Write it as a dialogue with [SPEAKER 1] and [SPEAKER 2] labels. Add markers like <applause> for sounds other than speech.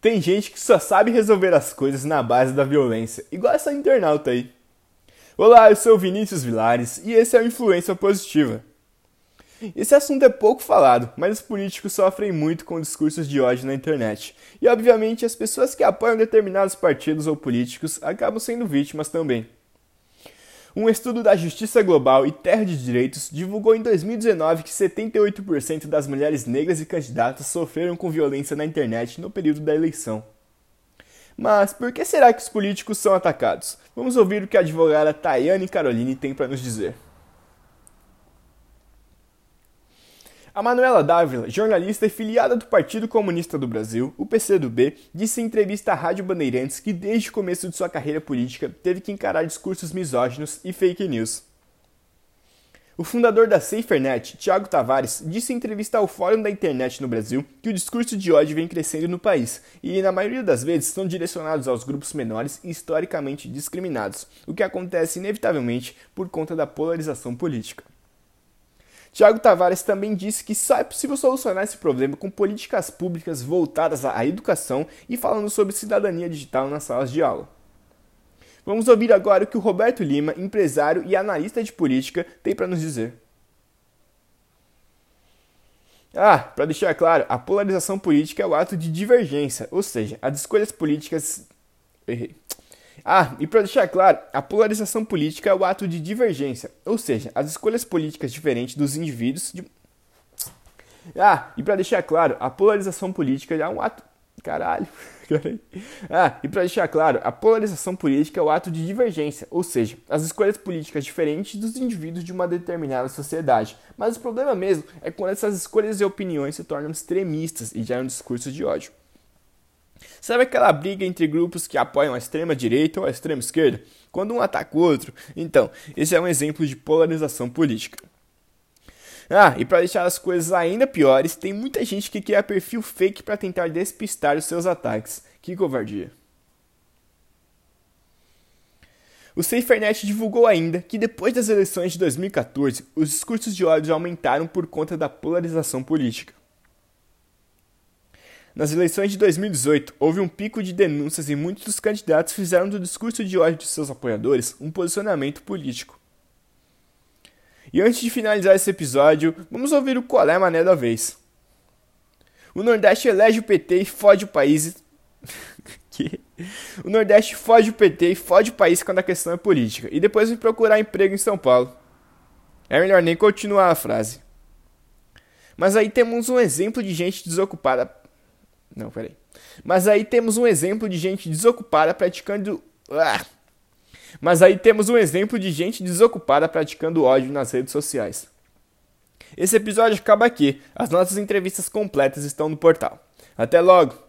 [SPEAKER 1] Tem gente que só sabe resolver as coisas na base da violência, igual essa internauta aí. Olá, eu sou Vinícius Vilares e esse é o Influência Positiva. Esse assunto é pouco falado, mas os políticos sofrem muito com discursos de ódio na internet. E obviamente as pessoas que apoiam determinados partidos ou políticos acabam sendo vítimas também. Um estudo da Justiça Global e Terra de Direitos divulgou em 2019 que 78% das mulheres negras e candidatas sofreram com violência na internet no período da eleição. Mas por que será que os políticos são atacados? Vamos ouvir o que a advogada Tayane Caroline tem para nos dizer. A Manuela Dávila, jornalista e filiada do Partido Comunista do Brasil, o PCdoB, disse em entrevista à Rádio Bandeirantes que desde o começo de sua carreira política teve que encarar discursos misóginos e fake news. O fundador da SaferNet, Tiago Tavares, disse em entrevista ao Fórum da Internet no Brasil que o discurso de ódio vem crescendo no país e, na maioria das vezes, são direcionados aos grupos menores e historicamente discriminados, o que acontece inevitavelmente por conta da polarização política. Tiago Tavares também disse que só é possível solucionar esse problema com políticas públicas voltadas à educação e falando sobre cidadania digital nas salas de aula. Vamos ouvir agora o que o Roberto Lima, empresário e analista de política, tem para nos dizer. Ah, para deixar claro, a polarização política é o ato de divergência, ou seja, as escolhas políticas. Errei. Ah, e para deixar claro, a polarização política é o ato de divergência, ou seja, as escolhas políticas diferentes dos indivíduos. De... Ah, e para deixar claro, a polarização política é um ato. Caralho. <laughs> ah, e para deixar claro, a polarização política é o ato de divergência, ou seja, as escolhas políticas diferentes dos indivíduos de uma determinada sociedade. Mas o problema mesmo é quando essas escolhas e opiniões se tornam extremistas e geram discursos de ódio. Sabe aquela briga entre grupos que apoiam a extrema direita ou a extrema esquerda? Quando um ataca o outro? Então, esse é um exemplo de polarização política. Ah, e para deixar as coisas ainda piores, tem muita gente que cria perfil fake para tentar despistar os seus ataques. Que covardia. O SaferNet divulgou ainda que depois das eleições de 2014, os discursos de ódio aumentaram por conta da polarização política. Nas eleições de 2018, houve um pico de denúncias e muitos dos candidatos fizeram do discurso de ódio de seus apoiadores um posicionamento político. E antes de finalizar esse episódio, vamos ouvir o qual é mané da vez. O Nordeste elege o PT e fode o país. <laughs> o Nordeste fode o PT e fode o país quando a questão é política. E depois vem procurar emprego em São Paulo. É melhor nem continuar a frase. Mas aí temos um exemplo de gente desocupada não, peraí. Mas aí temos um exemplo de gente desocupada praticando. Ah! Mas aí temos um exemplo de gente desocupada praticando ódio nas redes sociais. Esse episódio acaba aqui. As nossas entrevistas completas estão no portal. Até logo!